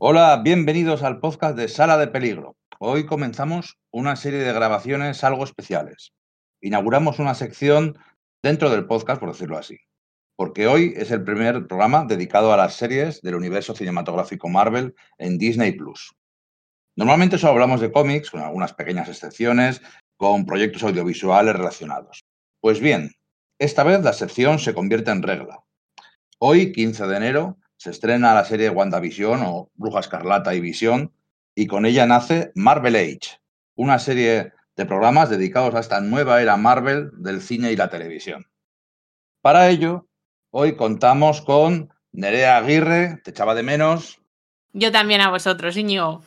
Hola, bienvenidos al podcast de Sala de Peligro. Hoy comenzamos una serie de grabaciones algo especiales. Inauguramos una sección dentro del podcast, por decirlo así, porque hoy es el primer programa dedicado a las series del universo cinematográfico Marvel en Disney Plus. Normalmente solo hablamos de cómics, con algunas pequeñas excepciones, con proyectos audiovisuales relacionados. Pues bien, esta vez la sección se convierte en regla. Hoy, 15 de enero, se estrena la serie WandaVision o Bruja Escarlata y Visión, y con ella nace Marvel Age, una serie de programas dedicados a esta nueva era Marvel del cine y la televisión. Para ello, hoy contamos con Nerea Aguirre, te echaba de menos. Yo también a vosotros, Iñigo.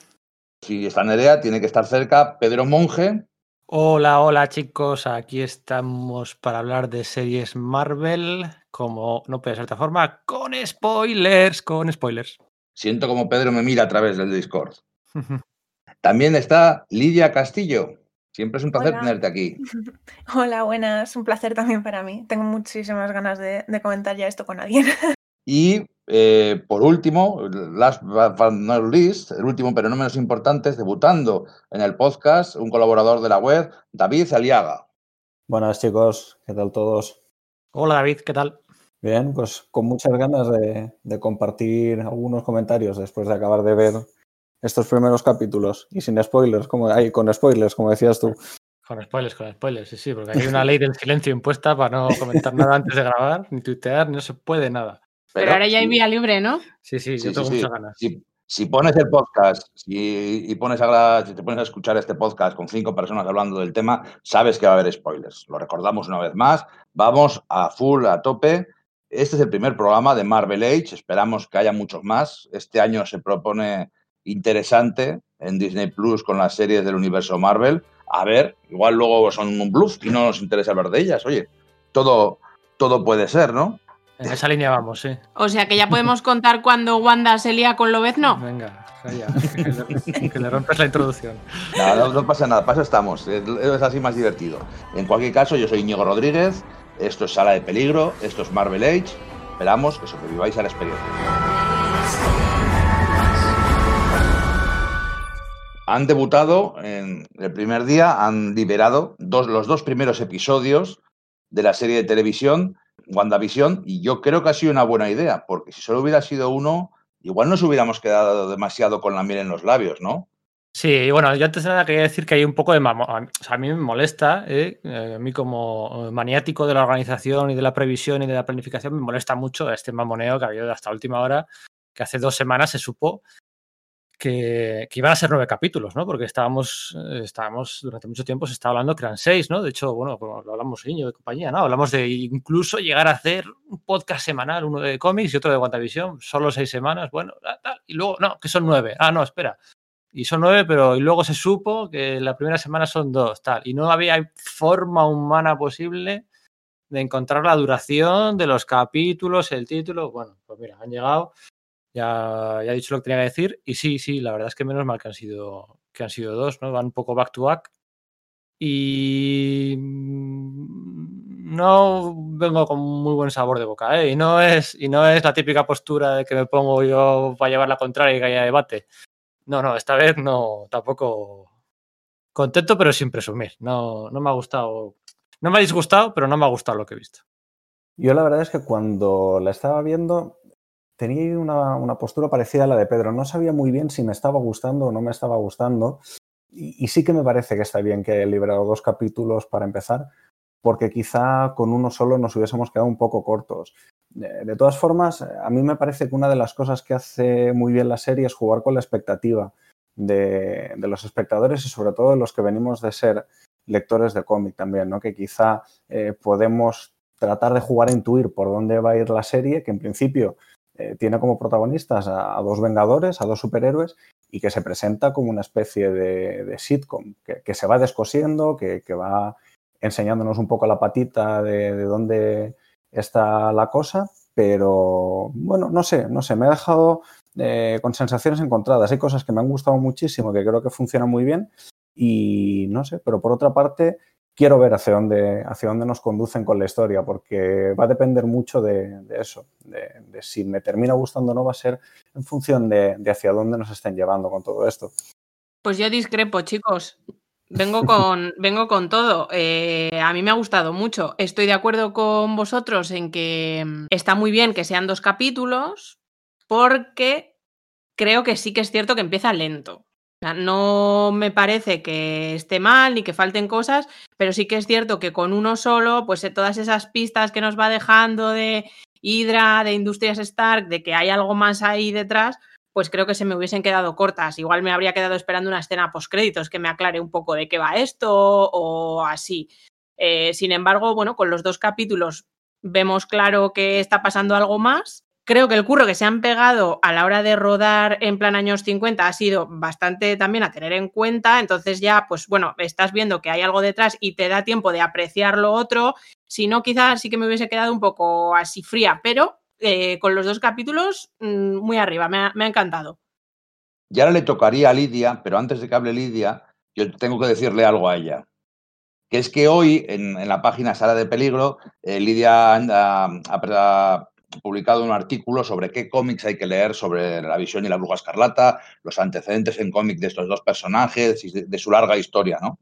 Si está Nerea, tiene que estar cerca Pedro Monge. Hola, hola chicos, aquí estamos para hablar de series Marvel, como no puede ser de otra forma, con spoilers, con spoilers. Siento como Pedro me mira a través del Discord. También está Lidia Castillo. Siempre es un placer Hola. tenerte aquí. Hola, buenas. Un placer también para mí. Tengo muchísimas ganas de, de comentar ya esto con alguien. Y eh, por último, last but not least, el último pero no menos importante, es debutando en el podcast un colaborador de la web, David Aliaga. Buenas chicos, ¿qué tal todos? Hola David, ¿qué tal? Bien, pues con muchas ganas de, de compartir algunos comentarios después de acabar de ver estos primeros capítulos y sin spoilers, como ay, con spoilers, como decías tú. Con spoilers, con spoilers, sí, sí, porque hay una ley del silencio impuesta para no comentar nada antes de grabar, ni tuitear, no se puede nada. Pero, ahora ya hay vía libre, ¿no? Sí, sí, sí, yo tengo sí, sí. muchas ganas. Si, si pones el podcast si, y pones a, la- si te pones a escuchar este podcast con cinco personas hablando del tema, sabes que va a haber spoilers. Lo recordamos una vez más. Vamos a full, a tope. Este es el primer programa de Marvel Age. Esperamos que haya muchos más. Este año se propone interesante en Disney Plus con las series del universo Marvel. A ver, igual luego son un bluff y no nos interesa hablar de ellas. Oye, todo, todo puede ser, ¿no? En esa línea vamos, sí. O sea que ya podemos contar cuando Wanda se lía con Lobezno. Venga, calla, que, le, que le rompes la introducción. No, no pasa nada, para eso estamos. Es, es así más divertido. En cualquier caso, yo soy Íñigo Rodríguez. Esto es Sala de Peligro. Esto es Marvel Age. Esperamos que sobreviváis a la experiencia. Han debutado en el primer día, han liberado dos, los dos primeros episodios de la serie de televisión WandaVision y yo creo que ha sido una buena idea, porque si solo hubiera sido uno, igual nos hubiéramos quedado demasiado con la miel en los labios, ¿no? Sí, bueno, yo antes de nada quería decir que hay un poco de O sea, a mí me molesta, ¿eh? Eh, a mí como maniático de la organización y de la previsión y de la planificación, me molesta mucho este mamoneo que ha habido hasta última hora, que hace dos semanas se supo que, iban a ser nueve capítulos, ¿no? Porque estábamos, eh, estábamos, durante mucho tiempo se estaba hablando que eran seis, ¿no? De hecho, bueno, como lo hablamos Iñigo de compañía, ¿no? Hablamos de incluso llegar a hacer un podcast semanal, uno de cómics y otro de WandaVision, solo seis semanas, bueno, tal, y luego, no, que son nueve. Ah, no, espera. Y son nueve, pero y luego se supo que la primera semana son dos, tal. Y no había forma humana posible de encontrar la duración de los capítulos, el título. Bueno, pues mira, han llegado, ya, ya he dicho lo que tenía que decir. Y sí, sí, la verdad es que menos mal que han sido, que han sido dos, ¿no? Van un poco back to back. Y mm, no vengo con muy buen sabor de boca, ¿eh? Y no es, y no es la típica postura de que me pongo yo para llevar la contraria y que haya debate. No, no, esta vez no, tampoco contento, pero sin presumir. No, no me ha gustado. No me ha disgustado, pero no me ha gustado lo que he visto. Yo la verdad es que cuando la estaba viendo tenía una, una postura parecida a la de Pedro. No sabía muy bien si me estaba gustando o no me estaba gustando. Y, y sí que me parece que está bien que he liberado dos capítulos para empezar, porque quizá con uno solo nos hubiésemos quedado un poco cortos. De todas formas, a mí me parece que una de las cosas que hace muy bien la serie es jugar con la expectativa de, de los espectadores y sobre todo de los que venimos de ser lectores de cómic también, ¿no? Que quizá eh, podemos tratar de jugar a intuir por dónde va a ir la serie, que en principio eh, tiene como protagonistas a, dos Vengadores, a dos superhéroes, y que se presenta como una especie de, sitcom, que, que, se va descosiendo, que, que, va enseñándonos un poco la patita de, de, dónde está la cosa, pero bueno, no sé, no sé, me ha dejado eh, con sensaciones encontradas. Hay cosas que me han gustado muchísimo, que creo que funcionan muy bien, y no sé, pero por otra parte, quiero ver hacia dónde, hacia dónde nos conducen con la historia, porque va a depender mucho de, eso, de, si me termina gustando o no, va a ser en función de, hacia dónde nos estén llevando con todo esto. Pues yo discrepo, chicos. Vengo con, vengo con todo. Eh, a mí me ha gustado mucho. Estoy de acuerdo con vosotros en que mm, está muy bien que sean dos capítulos, porque creo que sí que es cierto que empieza lento. No me parece que esté mal ni que falten cosas, pero sí que es cierto que con uno solo, pues todas esas pistas que nos va dejando de Hydra, de Industrias Stark, de que hay algo más ahí detrás, pues creo que se me hubiesen quedado cortas. Igual me habría quedado esperando una escena post créditos que me aclare un poco de qué va esto o así. Eh, sin embargo, bueno, con los dos capítulos vemos claro que está pasando algo más Creo que el curro que se han pegado a la hora de rodar en plan años 50 ha sido bastante también a tener en cuenta. Entonces ya, pues bueno, estás viendo que hay algo detrás y te da tiempo de apreciar lo otro. Si no, quizás sí que me hubiese quedado un poco así fría, pero eh, con los dos capítulos mm, muy arriba, me ha, encantado. Y ahora le tocaría a Lidia, pero antes de que hable Lidia, yo tengo que decirle algo a ella que es que hoy en, la página Sala de Peligro, eh, Lidia anda ha, publicado un artículo sobre qué cómics hay que leer sobre la visión y la bruja escarlata, los antecedentes en cómic de estos dos personajes y de, su larga historia, ¿no?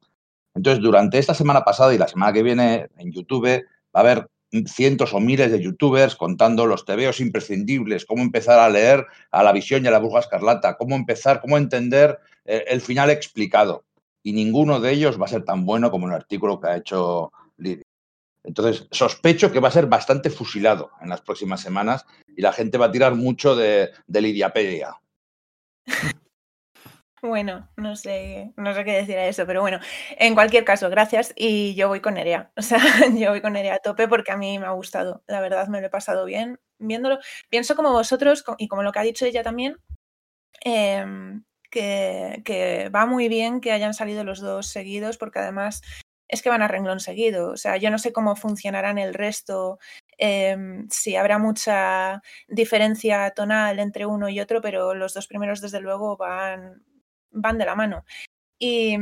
Entonces, durante esta semana pasada y la semana que viene en YouTube va a haber cientos o miles de youtubers contando los tebeos imprescindibles, cómo empezar a leer a la visión y a la bruja escarlata, cómo empezar, cómo entender eh, el final explicado. Y ninguno de ellos va a ser tan bueno como el artículo que ha hecho Lidia. Entonces, sospecho que va a ser bastante fusilado en las próximas semanas y la gente va a tirar mucho de, de Lidiapedia. Bueno, no sé, no sé qué decir a eso, pero bueno, en cualquier caso, gracias y yo voy con Nerea. O sea, yo voy con Nerea a tope porque a mí me ha gustado. La verdad, me lo he pasado bien viéndolo. Pienso como vosotros y como lo que ha dicho ella también, em, que, que, va muy bien que hayan salido los dos seguidos porque además es que van a renglón seguido. O sea, yo no sé cómo funcionarán el resto, em, si habrá mucha diferencia tonal entre uno y otro, pero los dos primeros, desde luego, van, van de la mano. Y,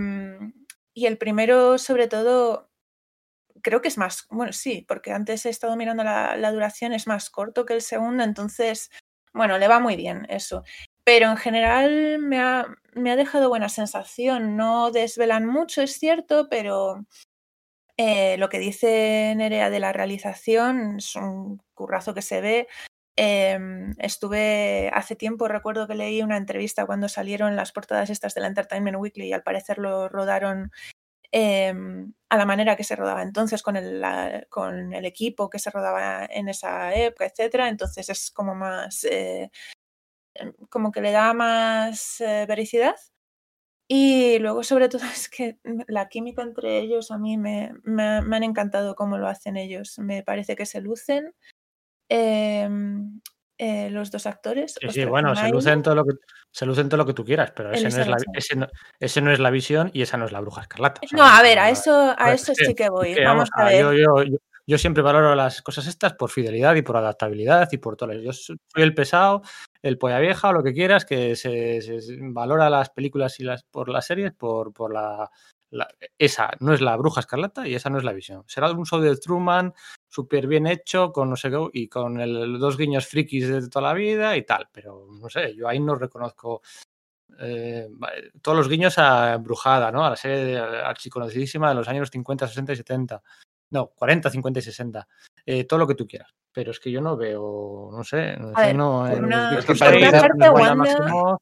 y el primero, sobre todo, creo que es más, bueno, sí, porque antes he estado mirando la, la, duración, es más corto que el segundo, entonces, bueno, le va muy bien eso. Pero en general me ha, me ha dejado buena sensación. No desvelan mucho, es cierto, pero eh, lo que dice Nerea de la realización es un currazo que se ve. Em, estuve hace tiempo, recuerdo que leí una entrevista cuando salieron las portadas estas del Entertainment Weekly y al parecer lo rodaron em, a la manera que se rodaba entonces, con el, con el equipo que se rodaba en esa época, etcétera. Entonces es como más eh, como que le da más eh, vericidad. Y luego, sobre todo, es que la química entre ellos a mí me, me, han encantado cómo lo hacen ellos. Me parece que se lucen em, eh, los dos actores. Sí, sí bueno, se lucen, todo lo que, se lucen todo lo que tú quieras, pero ese no, es la, ese, no, es la, visión y esa no es la bruja escarlata. no, a ver, a eso, a eso sí que voy. Vamos a ver. Yo, yo, yo, siempre valoro las cosas estas por fidelidad y por adaptabilidad y por todo. Yo soy el pesado el polla vieja o lo que quieras, que se, valora las películas y las por las series por, por la, Esa no es la bruja escarlata y esa no es la visión. Será un show de Truman súper bien hecho, con no sé qué, y con el, dos guiños frikis de toda la vida y tal, pero no sé, yo ahí no reconozco eh, todos los guiños a Brujada, ¿no? A la serie archiconocidísima de los años 50, 60 y 70. No, 40, 50 y 60. Eh, todo lo que tú quieras. Pero es que yo no veo, no sé, no, ver, no una, que parte, Wanda,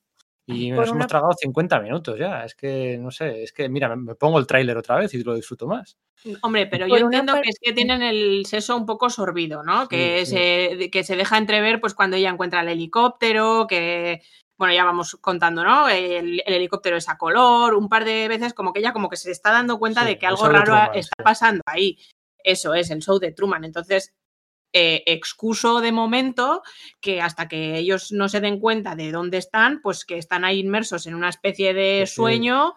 y nos hemos tragado 50 minutos ya. Es que, no sé, es que, mira, me pongo el tráiler otra vez y lo disfruto más. Hombre, pero yo entiendo que es que tienen el seso un poco sorbido, ¿no? que, Se, que se deja entrever pues cuando ella encuentra el helicóptero, que bueno, ya vamos contando, ¿no? El, helicóptero es a color, un par de veces como que ella como que se está dando cuenta de que algo raro está pasando ahí. Eso es el show de Truman. Entonces, eh, excuso de momento que hasta que ellos no se den cuenta de dónde están, pues que están ahí inmersos en una especie de sueño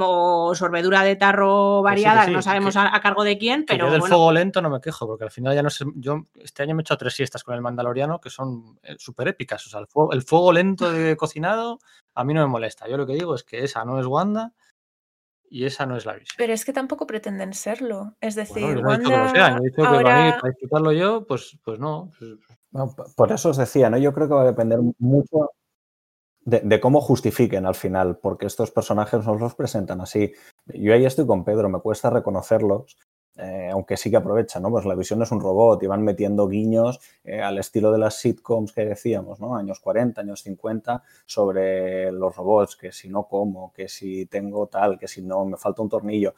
o sorbedura de tarro variada, no sabemos a, cargo de quién, pero. Yo del fuego lento no me quejo, porque al final ya no sé. Yo este año me he hecho tres siestas con el Mandaloriano que son eh, súper épicas. O sea, el fuego, el fuego lento de cocinado a mí no me molesta. Yo lo que digo es que esa no es Wanda y esa no es la visión. Pero es que tampoco pretenden serlo. Es decir, Bueno, yo no he dicho que lo sean, yo he dicho que para mí, para disfrutarlo yo, pues, pues no. pues- No, por eso os decía, ¿no? Yo creo que va a depender mucho de, cómo justifiquen al final, porque estos personajes nos los presentan así. Yo ahí estoy con Pedro, me cuesta reconocerlos, eh, aunque sí que aprovechan, ¿no? Pues la visión es un robot y van metiendo guiños eh, al estilo de las sitcoms que decíamos, ¿no? Años 40, años 50, sobre los robots, que si no como, que si tengo tal, que si no me falta un tornillo.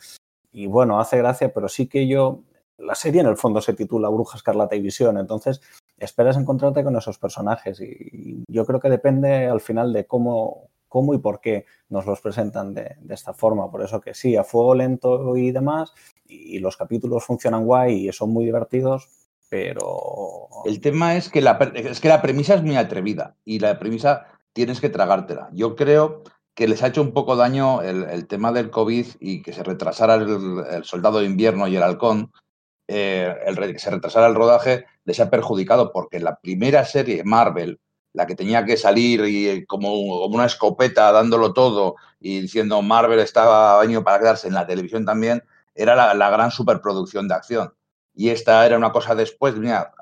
Y bueno, hace gracia, pero sí que yo, la serie en el fondo se titula Bruja Escarlata y Visión, entonces esperas encontrarte con esos personajes y yo creo que depende al final de cómo, cómo y por qué nos los presentan de, esta forma. Por eso que sí, a fuego lento y demás, y los capítulos funcionan guay y son muy divertidos, pero... El tema es que, la, es que la premisa es muy atrevida y la premisa tienes que tragártela. Yo creo que les ha hecho un poco daño el, tema del COVID y que se retrasara el, soldado de invierno y el halcón, eh, el que se retrasara el rodaje, les ha perjudicado porque la primera serie, Marvel, la que tenía que salir y eh, como, una escopeta dándolo todo y diciendo Marvel estaba año para quedarse en la televisión también, era la, la gran superproducción de acción. Y esta era una cosa después, mira,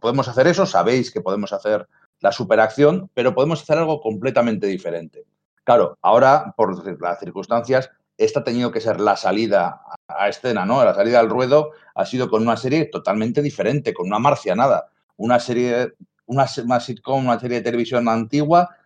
podemos hacer eso, sabéis que podemos hacer la superacción, pero podemos hacer algo completamente diferente. Claro, ahora, por las circunstancias, esta ha tenido que ser la salida a escena, ¿no? La salida al ruedo ha sido con una serie totalmente diferente, con una marcianada, una serie, una, una sitcom, una serie de televisión antigua,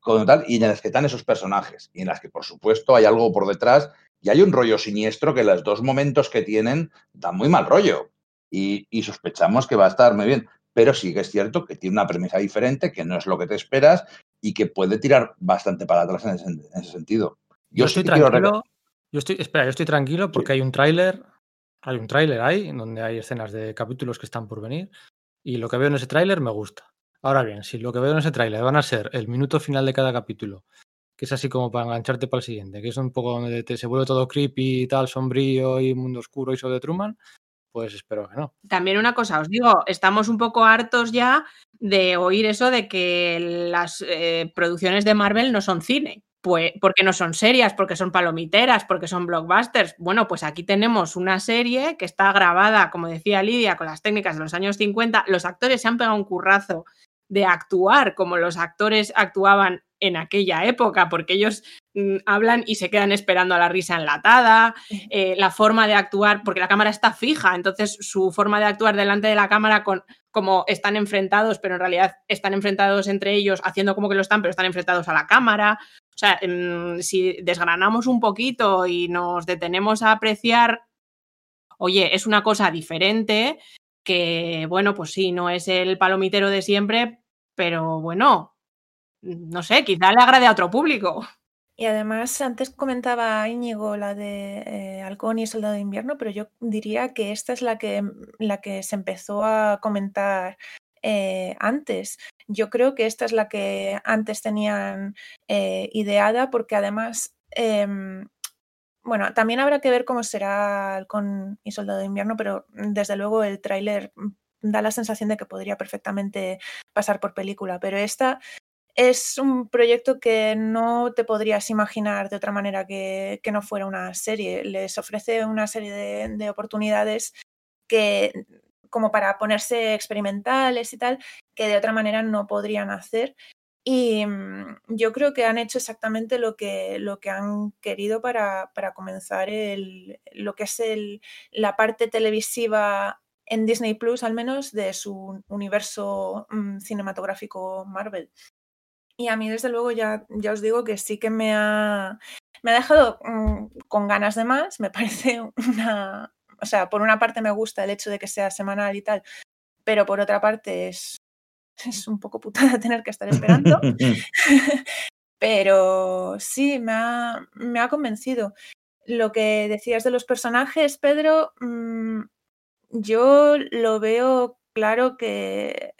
con tal, y en las que están esos personajes, y en las que, por supuesto, hay algo por detrás y hay un rollo siniestro que los dos momentos que tienen dan muy mal rollo. Y, y sospechamos que va a estar muy bien. Pero sí que es cierto que tiene una premisa diferente, que no es lo que te esperas y que puede tirar bastante para atrás en ese, en ese sentido. Yo, estoy tranquilo. Yo estoy, espera, yo estoy tranquilo porque hay un tráiler. Hay un tráiler ahí, donde hay escenas de capítulos que están por venir. Y lo que veo en ese tráiler me gusta. Ahora bien, si lo que veo en ese tráiler van a ser el minuto final de cada capítulo, que es así como para engancharte para el siguiente, que es un poco donde te, se vuelve todo creepy y tal, sombrío y mundo oscuro y eso de Truman, pues espero que no. También una cosa, os digo, estamos un poco hartos ya de oír eso de que las eh, producciones de Marvel no son cine. Pues porque no son serias, porque son palomiteras, porque son blockbusters. Bueno, pues aquí tenemos una serie que está grabada, como decía Lidia, con las técnicas de los años 50. Los actores se han pegado un currazo de actuar como los actores actuaban en aquella época, porque ellos mm, hablan y se quedan esperando a la risa enlatada, eh, la forma de actuar, porque la cámara está fija, entonces su forma de actuar delante de la cámara con como están enfrentados, pero en realidad están enfrentados entre ellos, haciendo como que lo están, pero están enfrentados a la cámara. O sea, si desgranamos un poquito y nos detenemos a apreciar, oye, es una cosa diferente, que bueno, pues sí, no es el palomitero de siempre, pero bueno, no sé, quizá le agrade a otro público. Y además, antes comentaba Íñigo la de eh, Halcón y Soldado de Invierno, pero yo diría que esta es la que, la que se empezó a comentar eh, antes. Yo creo que esta es la que antes tenían eh, ideada, porque además, em, bueno, también habrá que ver cómo será Halcón y Soldado de Invierno, pero desde luego el tráiler da la sensación de que podría perfectamente pasar por película, pero esta es un proyecto que no te podrías imaginar de otra manera que, que no fuera una serie. Les ofrece una serie de, de, oportunidades que, como para ponerse experimentales y tal, que de otra manera no podrían hacer. Y mm, yo creo que han hecho exactamente lo que, lo que han querido para, para comenzar el, lo que es el, la parte televisiva en Disney Plus, al menos, de su universo mm, cinematográfico Marvel. Y a mí, desde luego, ya, ya os digo que sí que me ha, me ha dejado mmm, con ganas de más. Me parece una. O sea, por una parte me gusta el hecho de que sea semanal y tal, pero por otra parte es, es un poco putada tener que estar esperando. pero sí, me ha, me ha convencido. Lo que decías de los personajes, Pedro, mmm, yo lo veo claro que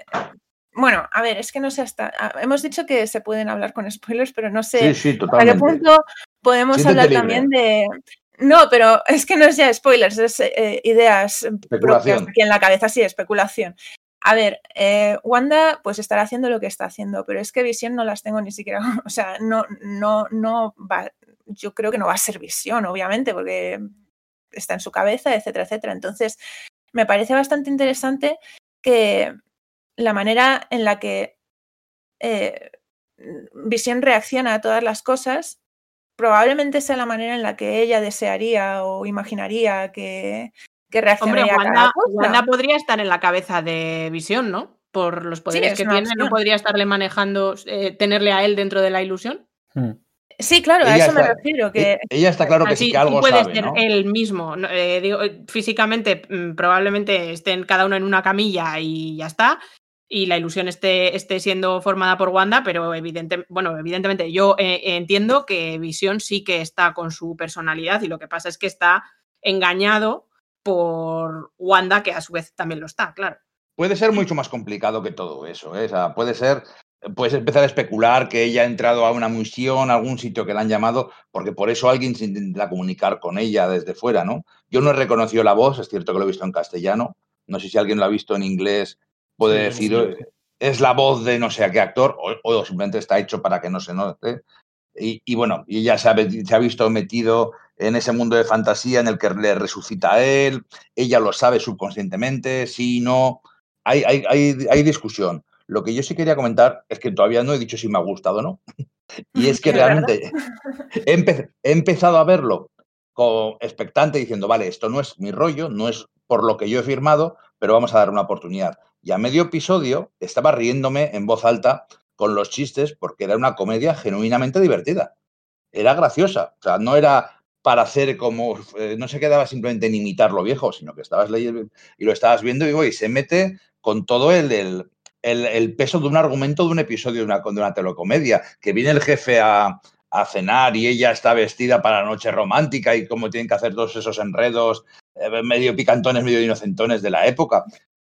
bueno, a ver, es que no sé hasta. Hemos dicho que se pueden hablar con spoilers, pero no sé sí, sí, hasta qué punto podemos Siéntete hablar libre. también de. No, pero es que no es ya spoilers, es eh, ideas propias aquí en la cabeza, sí, especulación. A ver, eh, Wanda pues estará haciendo lo que está haciendo, pero es que Visión no las tengo ni siquiera, o sea, no, no, no va, yo creo que no va a ser visión, obviamente, porque está en su cabeza, etcétera, etcétera. Entonces, me parece bastante interesante que la manera en la que eh, Visión reacciona a todas las cosas probablemente sea la manera en la que ella desearía o imaginaría que, que reaccionaría Hombre, Wanda, cosa. Wanda podría estar en la cabeza de Visión, ¿no? Por los poderes es que tiene, ¿no podría estarle manejando, eh, tenerle a él dentro de la ilusión? Hmm. Sí, claro, a eso me refiero, que E- Ella está claro que Así sí que algo puede sabe, ser ¿no? él mismo. eh, digo, eh, físicamente, mm, probablemente estén cada uno en una camilla y ya está. Y la ilusión esté, esté siendo formada por Wanda, pero bueno, evidentemente yo eh, entiendo que Visión sí que está con su personalidad y lo que pasa es que está engañado por Wanda, que a su vez también lo está, claro. Puede ser mucho más complicado que todo eso, ¿eh? O sea, puede ser, puedes empezar a especular que ella ha entrado a una misión, a algún sitio que la han llamado, porque por eso alguien se intenta comunicar con ella desde fuera, ¿no? Yo no he reconocido la voz, es cierto que lo he visto en castellano, no sé si alguien lo ha visto en inglés, puede Sí, decir, sí. es la voz de no sé a qué actor, o, o simplemente está hecho para que no se note. Y, y bueno, y ella se ha, ve- se ha visto metido en ese mundo de fantasía en el que le resucita a él, ella lo sabe subconscientemente, sí, no, hay, hay, hay, hay discusión. Lo que yo sí quería comentar es que todavía no he dicho si me ha gustado o no. Y es que realmente he, empe- he empezado a verlo como expectante diciendo, vale, esto no es mi rollo, no es por lo que yo he firmado, pero vamos a dar una oportunidad. Y a medio episodio estaba riéndome en voz alta con los chistes porque era una comedia genuinamente divertida. Era graciosa, o sea, no era para hacer como, eh, no se quedaba simplemente en imitar lo viejo, sino que estabas leyendo y lo estabas viendo y, oye, se mete con todo el, el, el- el peso de un argumento de un episodio de una, de una telecomedia, que viene el jefe a, a cenar y ella está vestida para la noche romántica y cómo tienen que hacer todos esos enredos eh, medio picantones, medio inocentones de la época.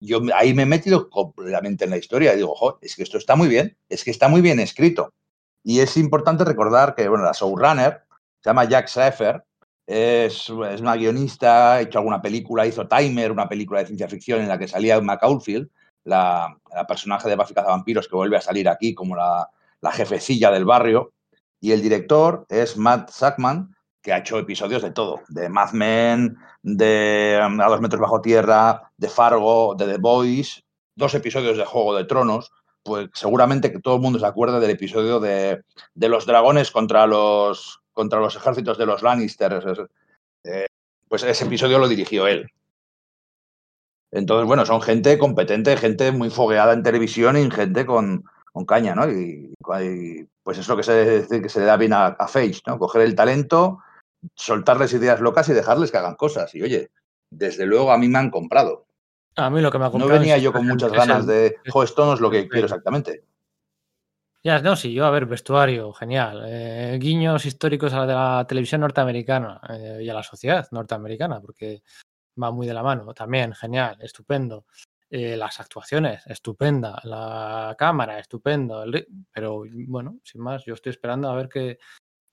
Yo ahí me he metido completamente en la historia y digo, "Jo, es que esto está muy bien, es que está muy bien escrito. Y es importante recordar que, bueno, la showrunner se llama Jack Schreifer, es, es una guionista, ha hecho alguna película, hizo Timer, una película de ciencia ficción en la que salía Emma Caulfield, la, la personaje de Buffy Cazavampiros que vuelve a salir aquí como la, la jefecilla del barrio. Y el director es Matt Sackman, que ha hecho episodios de todo, de Mad Men, de um, A dos metros bajo tierra, de Fargo, de The Boys, dos episodios de Juego de Tronos, pues seguramente que todo el mundo se acuerda del episodio de, de los dragones contra los, contra los ejércitos de los Lannisters. Eh, pues ese episodio lo dirigió él. Entonces, bueno, son gente competente, gente muy fogueada en televisión y gente con, caña, ¿no? Y, y, pues es lo que se, que se le da bien a, a Feige, ¿no? Coger el talento, soltarles ideas locas y dejarles que hagan cosas. Y oye, desde luego a mí me han comprado. A mí lo que me ha No comprado. venía es- yo con muchas ganas el- de, jo, esto no es lo que quiero exactamente. Ya, no, sí, yo, a ver, vestuario, genial. Eh, guiños históricos a la de la televisión norteamericana eh, y a la sociedad norteamericana, porque va muy de la mano. También, genial, estupendo. Eh, las actuaciones, estupenda. La cámara, estupendo. el pero bueno, sin más, yo estoy esperando a ver qué.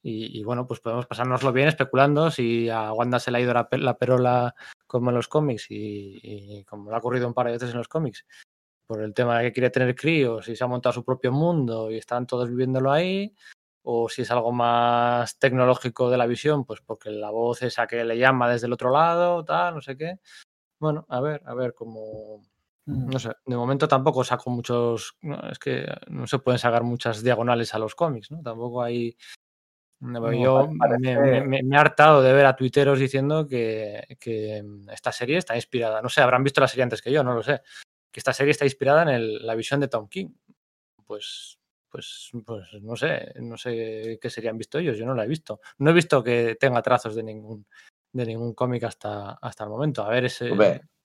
Y, y, bueno, pues podemos pasárnoslo bien especulando si a Wanda se le ha ido la, la perola como en los cómics y, y como le ha ocurrido un par de veces en los cómics por el tema de que quiere tener críos y se ha montado su propio mundo y están todos viviéndolo ahí, o si es algo más tecnológico de la visión, pues porque la voz esa que le llama desde el otro lado, tal, no sé qué. Bueno, a ver, a ver cómo. No sé, de momento tampoco saco muchos. no, es que no se pueden sacar muchas diagonales a los cómics, ¿no? Tampoco hay. No, Yo parece- me, me- me- me he hartado de ver a tuiteros diciendo que, que esta serie está inspirada. No sé, habrán visto la serie antes que yo, no lo sé que esta serie está inspirada en el- la visión de Tom King. Pues, pues, pues no sé, no sé qué serían visto ellos, yo no la he visto. No he visto que tenga trazos de ningún de ningún cómic hasta, hasta el momento. A ver ese.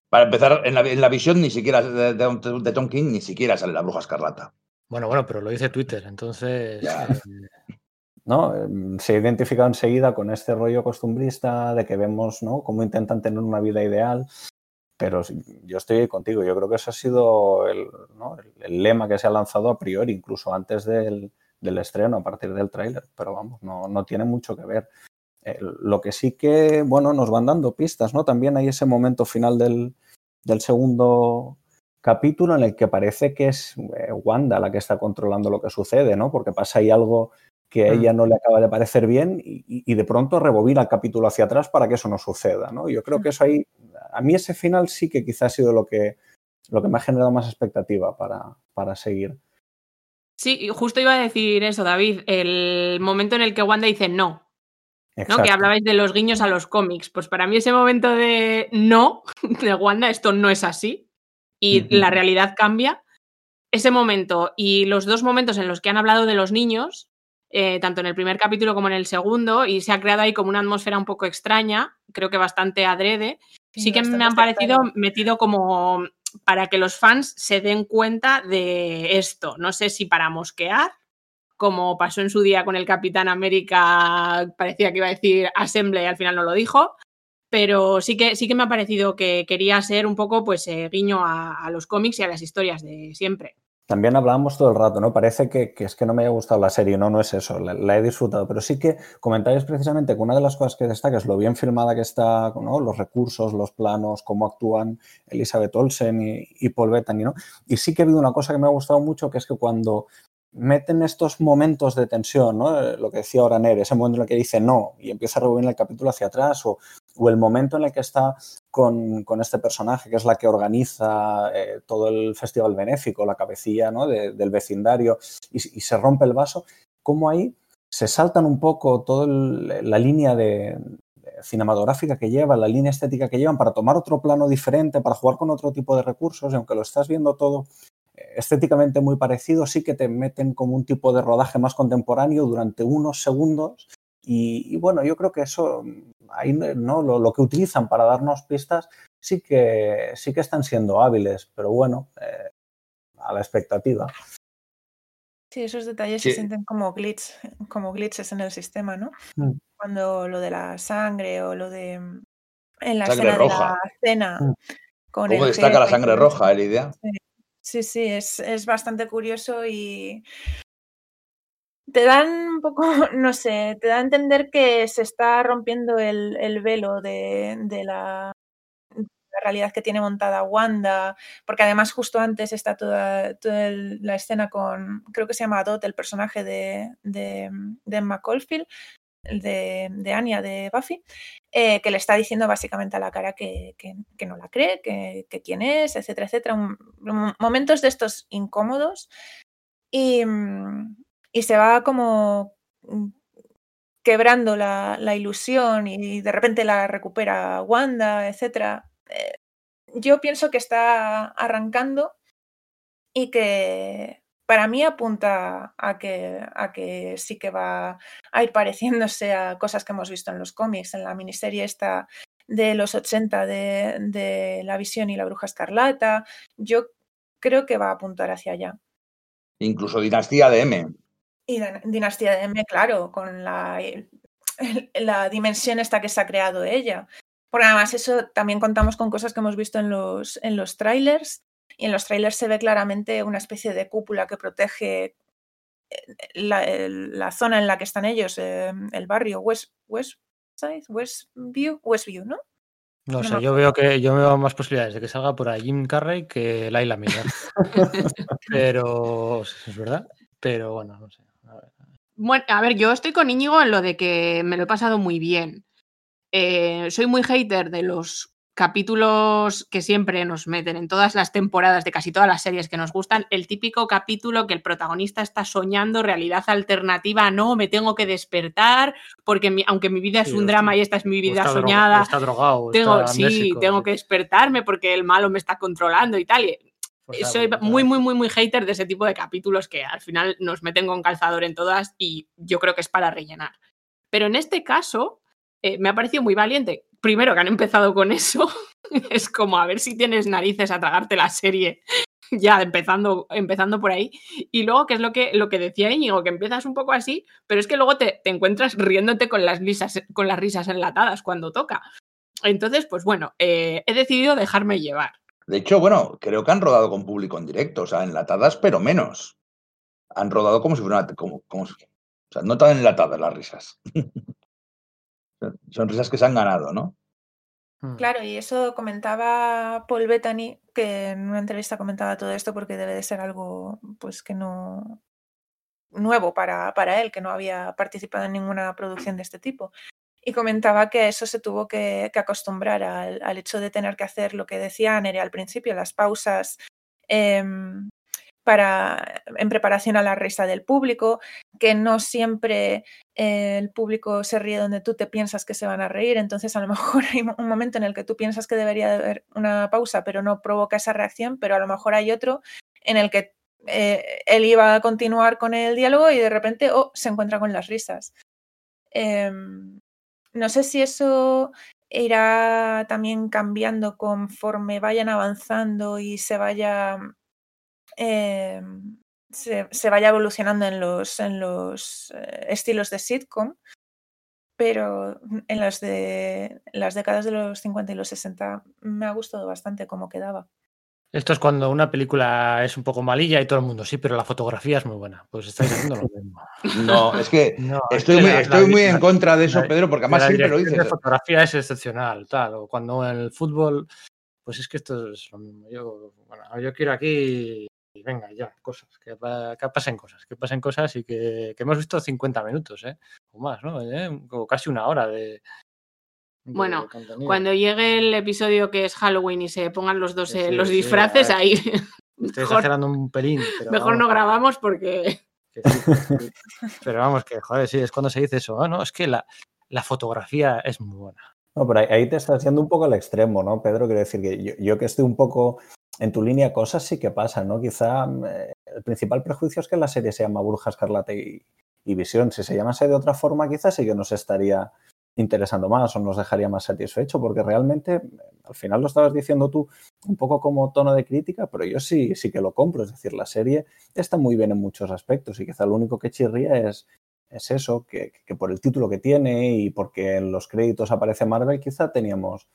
Para empezar, en la, en la visión ni siquiera de, de- de Tom King ni siquiera sale la bruja escarlata. Bueno, bueno, pero lo dice Twitter, entonces. Ya. eh, ¿no? Em, Se ha identificado enseguida con este rollo costumbrista de que vemos ¿no? cómo intentan tener una vida ideal. Pero yo estoy contigo, yo creo que ese ha sido el, ¿no? el- el lema que se ha lanzado a priori, incluso antes del, del estreno, a partir del tráiler. Pero vamos, no, no tiene mucho que ver. Eh, lo que sí que, bueno, nos van dando pistas, ¿no? También hay ese momento final del, del segundo capítulo en el que parece que es eh, Wanda la que está controlando lo que sucede, ¿no? Porque pasa ahí algo que a ella no le acaba de parecer bien y, de pronto rebobina el capítulo hacia atrás para que eso no suceda, ¿no? Yo creo que eso ahí, a mí ese final sí que quizás ha sido lo que, lo que me ha generado más expectativa para, para seguir. Sí, justo iba a decir eso, David, el momento en el que Wanda dice no, ¿no? Que hablabais de los guiños a los cómics. Pues para mí ese momento de no, de Wanda, esto no es así, y la realidad cambia, ese momento y los dos momentos en los que han hablado de los niños, eh, tanto en el primer capítulo como en el segundo, y se ha creado ahí como una atmósfera un poco extraña, creo que bastante adrede, sí, que me han parecido metido como para que los fans se den cuenta de esto. No sé si para mosquear, como pasó en su día con el Capitán América, parecía que iba a decir Assemble y al final no lo dijo. Pero sí que, sí que me ha parecido que quería ser un poco pues eh, guiño a, los cómics y a las historias de siempre. También hablábamos todo el rato, ¿no? Parece que, es que no me haya gustado la serie, no, no es eso, la, he disfrutado, pero sí que comentáis precisamente que una de las cosas que destaca es lo bien filmada que está, ¿no? Los recursos, los planos, cómo actúan Elizabeth Olsen y, Paul Bettany, ¿no? Y sí que ha habido una cosa que me ha gustado mucho, que es que cuando meten estos momentos de tensión, ¿no? Eh, lo que decía ahora Nere, ese momento en el que dice no y empieza a rebobinar el capítulo hacia atrás, o, el momento en el que está con, este personaje, que es la que organiza eh, todo el festival benéfico, la cabecilla ¿no? del vecindario, y, se rompe el vaso, como ahí se saltan un poco toda la línea de, cinematográfica que llevan, la línea estética que llevan, para tomar otro plano diferente, para jugar con otro tipo de recursos, y aunque lo estás viendo todo estéticamente muy parecido, sí que te meten como un tipo de rodaje más contemporáneo durante unos segundos. Y, bueno, yo creo que eso, ahí no lo, que utilizan para darnos pistas, sí que, sí que están siendo hábiles, pero bueno, eh, a la expectativa. Sí, esos detalles se sienten como glitch, como glitches en el sistema, ¿no? Mm. Cuando lo de la sangre o lo de en la escena de la cena. Mm. ¿Cómo destaca la sangre roja, Elidia? Sí, sí, es, bastante curioso y te dan un poco, no sé, te da a entender que se está rompiendo el, velo de, la, realidad que tiene montada Wanda, porque además justo antes está toda, toda la escena con, creo que se llama Dot, el personaje de, de, de Emma Caulfield, de, de Anya de Buffy, eh, que le está diciendo básicamente a la cara que, no la cree, que, quién es, etcétera, etcétera. momentos de estos incómodos y, se va como quebrando la, ilusión y de repente la recupera Wanda, etcétera. Eh, yo pienso que está arrancando y que para mí apunta a que, a que sí que va a ir pareciéndose a cosas que hemos visto en los cómics, en la miniserie esta de los 80 de, La Visión y la Bruja Escarlata. Yo creo que va a apuntar hacia allá. Incluso Dinastía de M. Y Dinastía de M, claro, con la, la dimensión esta que se ha creado ella. Porque además eso también contamos con cosas que hemos visto en los, en los trailers y en los trailers se ve claramente una especie de cúpula que protege eh, la, zona en la que están ellos, eh, el barrio West, West Westview, Westview, ¿no? No, sé, yo veo que yo veo más posibilidades de que salga por ahí Jim Carrey que Laila Miller. pero es verdad, pero bueno, no sé. Bueno, a ver, yo estoy con Íñigo en lo de que me lo he pasado muy bien. Eh, soy muy hater de los capítulos que siempre nos meten en todas las temporadas de casi todas las series que nos gustan, el típico capítulo que el protagonista está soñando realidad alternativa, no, me tengo que despertar porque aunque mi vida es un drama y esta es mi vida soñada, está drogado, tengo, sí, tengo que despertarme porque el malo me está controlando y tal. Y, soy muy, muy, muy, muy hater de ese tipo de capítulos que al final nos meten con calzador en todas y yo creo que es para rellenar. Pero en este caso, eh, me ha parecido muy valiente primero que han empezado con eso, es como a ver si tienes narices a tragarte la serie, ya empezando, empezando por ahí. Y luego, que es lo que, lo que decía Íñigo, que empiezas un poco así, pero es que luego te, encuentras riéndote con las, risas, con las risas enlatadas cuando toca. Entonces, pues bueno, eh, he decidido dejarme llevar. De hecho, bueno, creo que han rodado con público en directo, o sea, enlatadas, pero menos. Han rodado como si fueran, como, como, o sea, no tan enlatadas las risas. Son risas que se han ganado, ¿no? Hmm. Claro, y eso comentaba Paul Bettany, que en una entrevista comentaba todo esto porque debe de ser algo pues que no nuevo para, para él, que no había participado en ninguna producción de este tipo y comentaba que eso se tuvo que, acostumbrar al, hecho de tener que hacer lo que decía Nere al principio, las pausas eh, para, en preparación a la risa del público, que no siempre eh, el público se ríe donde tú te piensas que se van a reír, entonces a lo mejor hay un momento en el que tú piensas que debería haber una pausa, pero no provoca esa reacción, pero a lo mejor hay otro en el que eh, él iba a continuar con el diálogo y de repente oh, se encuentra con las risas. Eh, no sé si eso irá también cambiando conforme vayan avanzando y se vaya eh, se, vaya evolucionando en los, en los eh, estilos de sitcom, pero en de, las décadas de los 50 y los 60 me ha gustado bastante cómo quedaba. Esto es cuando una película es un poco malilla y todo el mundo, sí, pero la fotografía es muy buena. Pues estáis haciendo lo mismo. No, es que no, estoy, es que muy, la, estoy la, muy en contra de eso, Pedro, porque además siempre lo dices. La fotografía es excepcional, tal. O cuando en el fútbol, pues es que esto es lo mismo. Yo, bueno, yo quiero aquí y venga, ya, cosas, que, que, pasen cosas, que pasen cosas y que, que, hemos visto 50 minutos, ¿eh? O más, ¿no? ¿Eh? O casi una hora de... de bueno, contenido. cuando llegue el episodio que es Halloween y se pongan los dos sí, eh, los disfraces, sí, ahí... Estoy exagerando un pelín. Pero mejor vamos, no grabamos porque... pero vamos, que joder, sí, es cuando se dice eso. Oh, no, es que la, la fotografía es muy buena. No, pero ahí, ahí, te estás yendo un poco al extremo, ¿no, Pedro? Quiero decir que yo, yo que estoy un poco en tu línea cosas sí que pasan, ¿no? Quizá eh, el principal prejuicio es que la serie se llama Bruja Escarlata y, y, Visión. Si se llamase de otra forma, quizás sí que nos estaría interesando más o nos dejaría más satisfecho, porque realmente, al final lo estabas diciendo tú un poco como tono de crítica, pero yo sí, sí que lo compro. Es decir, la serie está muy bien en muchos aspectos y quizá lo único que chirría es, es eso, que, que por el título que tiene y porque en los créditos aparece Marvel, quizá teníamos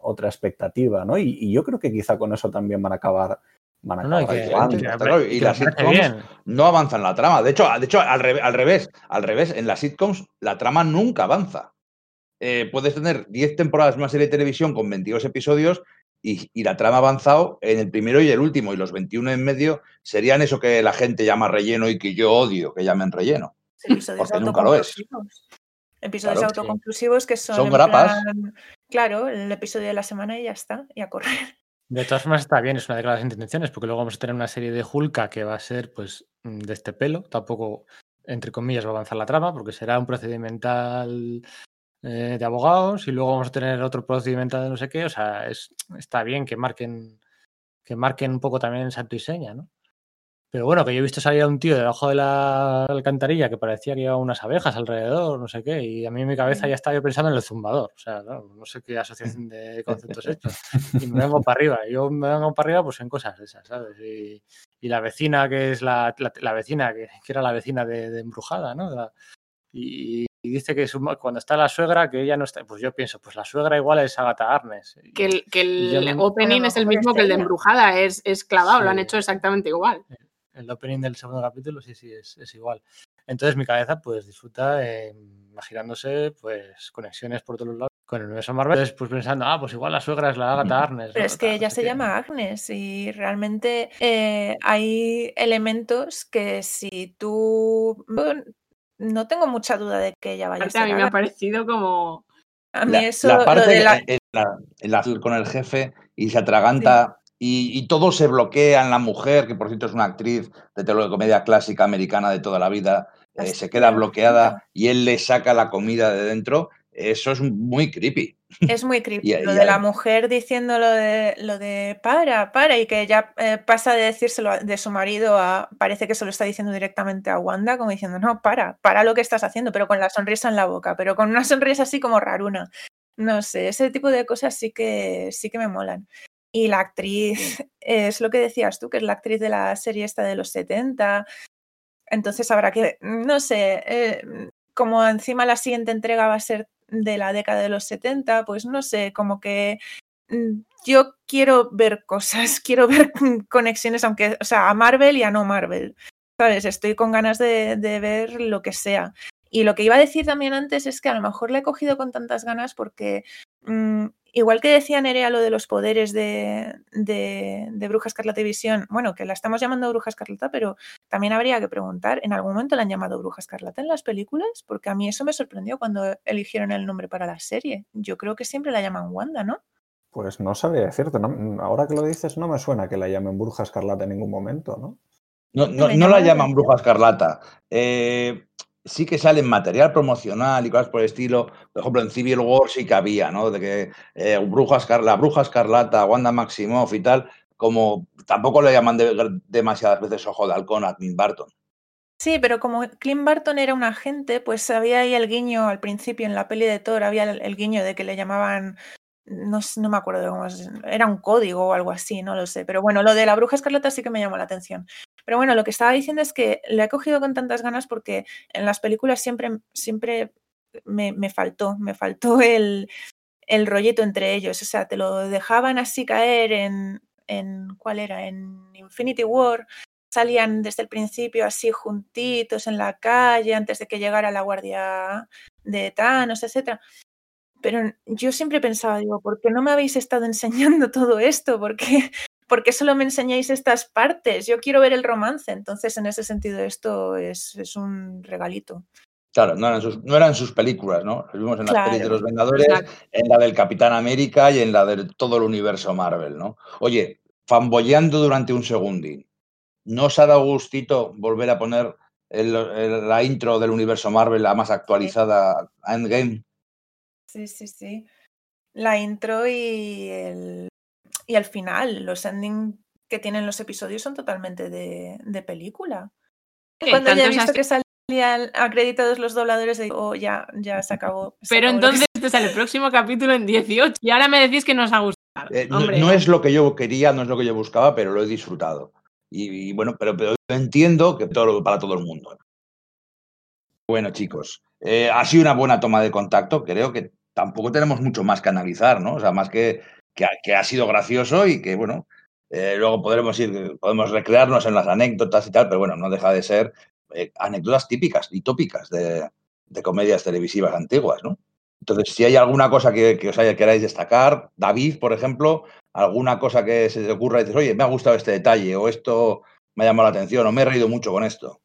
otra expectativa, ¿no? Y, y, yo creo que quizá con eso también van a acabar. Van a no, acabar que, que, que, y las sitcoms no avanzan la trama. De hecho, de hecho al, re, al, revés, al revés, en las sitcoms la trama nunca avanza. Eh, puedes tener 10 temporadas de una serie de televisión con 22 episodios y, y, la trama ha avanzado en el primero y el último, y los 21 en medio serían eso que la gente llama relleno y que yo odio que llamen relleno. Sí, porque nunca lo es. Episodios claro, autoconclusivos sí. que son. Son grapas. Plan, claro, el episodio de la semana y ya está, y a correr. De todas formas está bien, es una declaración de intenciones, porque luego vamos a tener una serie de Hulka que va a ser pues de este pelo, tampoco, entre comillas, va a avanzar la trama, porque será un procedimental eh, de abogados, y luego vamos a tener otro procedimental de no sé qué, o sea, es, está bien que marquen, que marquen un poco también santo y seña, ¿no? Pero bueno, que yo he visto salir a un tío debajo de la alcantarilla que parecía que llevaba unas abejas alrededor, no sé qué, y a mí en mi cabeza ya estaba yo pensando en el zumbador. O sea, no, no sé qué asociación de conceptos he hecho. Y me vengo para arriba. Yo me vengo para arriba pues en cosas esas, ¿sabes? Y, y la vecina que es la, la, la vecina, que, que, era la vecina de, de embrujada, ¿no? La, y, y, dice que su, cuando está la suegra, que ella no está. Pues yo pienso, pues la suegra igual es Agatha Arnes. Que el, que el opening es el mismo que el de embrujada, es, es clavado, sí. lo han hecho exactamente igual el opening del segundo capítulo sí, sí, es, es igual. Entonces mi cabeza pues disfruta eh, imaginándose pues conexiones por todos lados con el universo Marvel. Entonces pues pensando, ah, pues igual la suegra es la Agatha Arnes. Pero ¿no? es que ella se llama Agnes y realmente eh, hay elementos que si tú... No tengo mucha duda de que ella vaya a ser. A mí me ha parecido como... A mí la, eso... La parte de la... En la, en la, con el jefe y se atraganta... Sí y, y, todo se bloquea en la mujer, que por cierto es una actriz de telecomedia clásica americana de toda la vida, eh, se queda bloqueada y él le saca la comida de dentro, eso es muy creepy. Es muy creepy. y, lo de la mujer diciendo lo de, lo de para, para, y que ella eh, pasa de decírselo de su marido a. Parece que se lo está diciendo directamente a Wanda, como diciendo, no, para, para lo que estás haciendo, pero con la sonrisa en la boca, pero con una sonrisa así como raruna. No sé, ese tipo de cosas sí que, sí que me molan. Y la actriz es lo que decías tú, que es la actriz de la serie esta de los 70. Entonces habrá que, no sé, eh, como encima la siguiente entrega va a ser de la década de los 70, pues no sé, como que mm, yo quiero ver cosas, quiero ver conexiones, aunque, o sea, a Marvel y a no Marvel. ¿Sabes? Estoy con ganas de, de ver lo que sea. Y lo que iba a decir también antes es que a lo mejor le he cogido con tantas ganas porque mmm, igual que decía Nerea lo de los poderes de, de, de Bruja Escarlata y Visión, bueno, que la estamos llamando Bruja Escarlata, pero también habría que preguntar, ¿en algún momento la han llamado Bruja Escarlata en las películas? Porque a mí eso me sorprendió cuando eligieron el nombre para la serie. Yo creo que siempre la llaman Wanda, ¿no? Pues no sabría decirte, ¿no? ahora que lo dices no me suena que la llamen Bruja Escarlata en ningún momento, ¿no? No, no, no la llaman Bruja Escarlata. Eh, sí que sale en material promocional y cosas por el estilo. Por ejemplo, en Civil War sí que había, ¿no? De que eh, Bruja la Bruja Escarlata, Wanda Maximoff y tal, como tampoco le llaman de, demasiadas veces ojo de halcón a Clint Barton. Sí, pero como Clint Barton era un agente, pues había ahí el guiño al principio en la peli de Thor, había el guiño de que le llamaban no, no, me acuerdo cómo es, era un código o algo así, no lo sé. Pero bueno, lo de la bruja escarlata sí que me llamó la atención. Pero bueno, lo que estaba diciendo es que le he cogido con tantas ganas porque en las películas siempre, siempre me, me faltó, me faltó el, el, rollito entre ellos. O sea, te lo dejaban así caer en, en, ¿cuál era? En Infinity War. Salían desde el principio así juntitos en la calle antes de que llegara la guardia de Thanos, etcétera pero yo siempre pensaba, digo, ¿por qué no me habéis estado enseñando todo esto? ¿Por qué, ¿por qué solo me enseñáis estas partes? Yo quiero ver el romance. Entonces, en ese sentido, esto es, es un regalito. Claro, no eran, sus, no eran sus películas, ¿no? Lo vimos en las claro, pelis de los Vengadores, en la del Capitán América y en la de todo el universo Marvel, ¿no? Oye, fanboyeando durante un segundín, ¿no os ha dado gustito volver a poner el, el, la intro del universo Marvel, la más actualizada, sí. Endgame? Sí, sí, sí. La intro y el, y el final, los ending que tienen los episodios son totalmente de, de película. Sí, Cuando ya he visto que salían acreditados los dobladores, digo, oh, ya, ya se acabó. Se Pero acabó entonces te sale el próximo capítulo en 18 y ahora me decís que nos ha gustado. Eh, no, no, es lo que yo quería, no es lo que yo buscaba, pero lo he disfrutado. Y, y bueno, pero, pero, entiendo que todo, para todo el mundo. Bueno, chicos, eh, ha sido una buena toma de contacto. Creo que tampoco tenemos mucho más que analizar, ¿no? O sea, más que que ha, sido gracioso y que, bueno, eh, luego podremos ir, podemos recrearnos en las anécdotas y tal, pero bueno, no deja de ser eh, anécdotas típicas y tópicas de, de, comedias televisivas antiguas, ¿no? Entonces, si hay alguna cosa que, que os haya, queráis destacar, David, por ejemplo, alguna cosa que se te ocurra y dices, oye, me ha gustado este detalle, o esto me ha llamado la atención, o me he reído mucho con esto.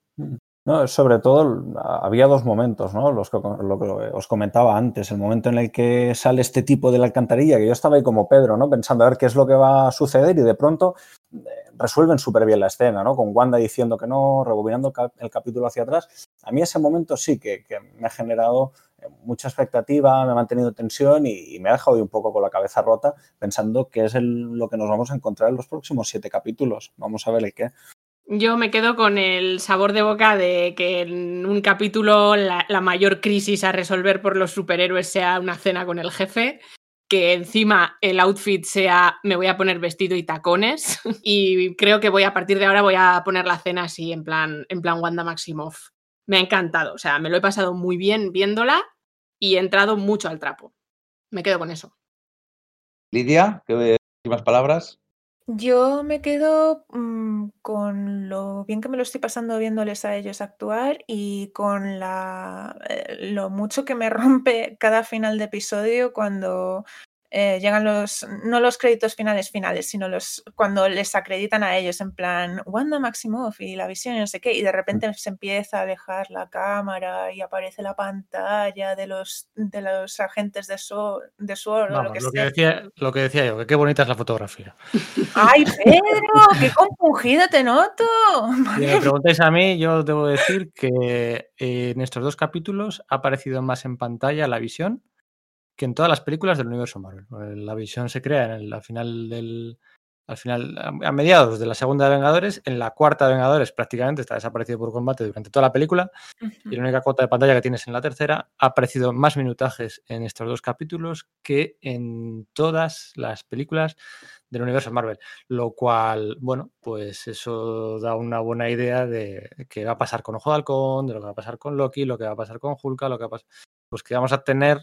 Sobre todo había dos momentos, ¿no? Los que, lo que os comentaba antes, el momento en el que sale este tipo de la alcantarilla, que yo estaba ahí como Pedro, ¿no? Pensando a ver qué es lo que va a suceder y de pronto eh, resuelven súper bien la escena, ¿no? Con Wanda diciendo que no, rebobinando el capítulo hacia atrás. A mí ese momento sí que, que me ha generado eh, mucha expectativa, me ha mantenido tensión y, me ha dejado un poco con la cabeza rota pensando que es lo que nos vamos a encontrar en los próximos siete capítulos. Vamos a ver el qué. Yo me quedo con el sabor de boca de que en un capítulo la, mayor crisis a resolver por los superhéroes sea una cena con el jefe, que encima el outfit sea me voy a poner vestido y tacones y creo que voy a partir de ahora voy a poner la cena así en plan en plan Wanda Maximoff. Me ha encantado, o sea, me lo he pasado muy bien viéndola y he entrado mucho al trapo. Me quedo con eso. Lidia, ¿qué últimas palabras? Yo me quedo mmm, con lo bien que me lo estoy pasando viéndoles a ellos actuar y con la, eh, lo mucho que me rompe cada final de episodio cuando eh, llegan los, no los créditos finales finales, sino los cuando les acreditan a ellos en plan Wanda Maximoff y la visión y no sé qué, y de repente se empieza a alejar la cámara y aparece la pantalla de los, de los agentes de su de SWORD Vamos, lo, que, lo, que decía, lo que decía yo, que qué bonita es la fotografía. ¡Ay, Pedro! ¡Qué compungido te noto! Si me preguntáis a mí, yo debo decir que en estos dos capítulos ha aparecido más en pantalla la visión que en todas las películas del universo Marvel. La visión se crea en el, al final del. Al final, a mediados de la segunda de Vengadores, en la cuarta de Vengadores prácticamente está desaparecido por combate durante toda la película. Uh -huh. Y la única cuota de pantalla que tienes en la tercera ha aparecido más minutajes en estos dos capítulos que en todas las películas del universo Marvel. Lo cual, bueno, pues eso da una buena idea de qué va a pasar con Ojo de Halcón, de lo que va a pasar con Loki, lo que va a pasar con Hulk, lo que va a pasar. Pues que vamos a tener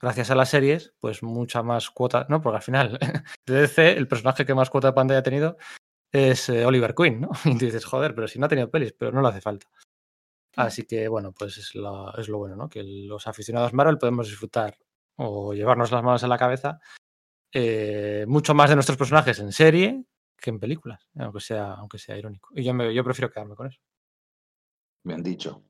gracias a las series, pues mucha más cuota, ¿no? Porque al final, de DC, el personaje que más cuota de pantalla ha tenido es eh, Oliver Queen, ¿no? Y dices, joder, pero si no ha tenido pelis, pero no le hace falta. Así que, bueno, pues es, la, es lo bueno, ¿no? Que los aficionados Marvel podemos disfrutar o llevarnos las manos a la cabeza eh, mucho más de nuestros personajes en serie que en películas, aunque sea, aunque sea irónico. Y yo, me, yo prefiero quedarme con eso. Bien dicho.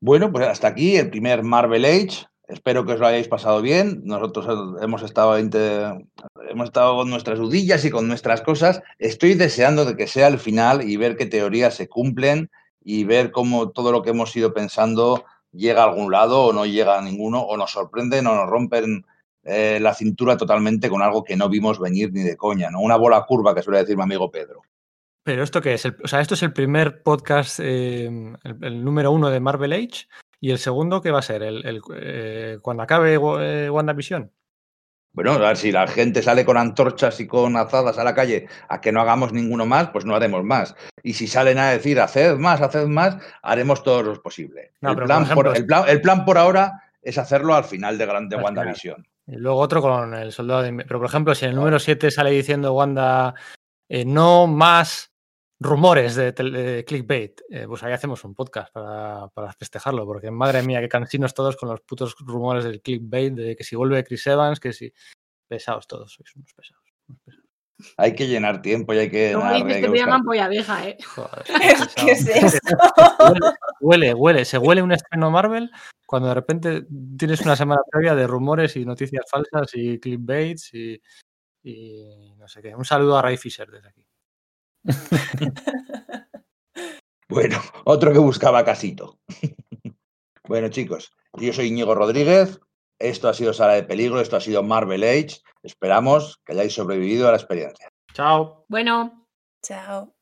Bueno, pues hasta aquí el primer Marvel Age. Espero que os lo hayáis pasado bien. Nosotros hemos estado, hemos estado con nuestras dudillas y con nuestras cosas. Estoy deseando de que sea el final y ver qué teorías se cumplen y ver cómo todo lo que hemos ido pensando llega a algún lado o no llega a ninguno, o nos sorprenden o nos rompen eh, la cintura totalmente con algo que no vimos venir ni de coña, ¿no? Una bola curva que suele decir mi amigo Pedro. Pero esto qué es? o sea, esto es el primer podcast, eh, el, número uno de Marvel Age, y el segundo, ¿qué va a ser? El, eh, cuando acabe WandaVision. Bueno, a ver, si la gente sale con antorchas y con azadas a la calle a que no hagamos ninguno más, pues no haremos más. Y si salen a decir, haced más, haced más, haremos todo lo posible. el, plan por, el, plan, por ahora es hacerlo al final de, Grande WandaVision. Y luego otro con el soldado de... Pero, por ejemplo, si en el número 7 sale diciendo Wanda, eh, no más rumores de, clickbait, eh, pues ahí hacemos un podcast para, para, festejarlo, porque madre mía, qué cansinos todos con los putos rumores del clickbait, de que si vuelve Chris Evans, que si... Pesados todos, sois unos pesados. Hay que llenar tiempo y hay que. No dices que, te llaman polla vieja, ¿eh? Joder, ¿Qué es eso? Huele, huele, se huele un estreno Marvel cuando de repente tienes una semana previa de rumores y noticias falsas y clickbaits y, y no sé qué. Un saludo a Ray Fisher desde aquí. bueno, otro que buscaba casito. bueno, chicos, yo soy Íñigo Rodríguez. Esto ha sido Sala de Peligro, esto ha sido Marvel Age. Esperamos que hayáis sobrevivido a la experiencia. Chao. Bueno. Chao.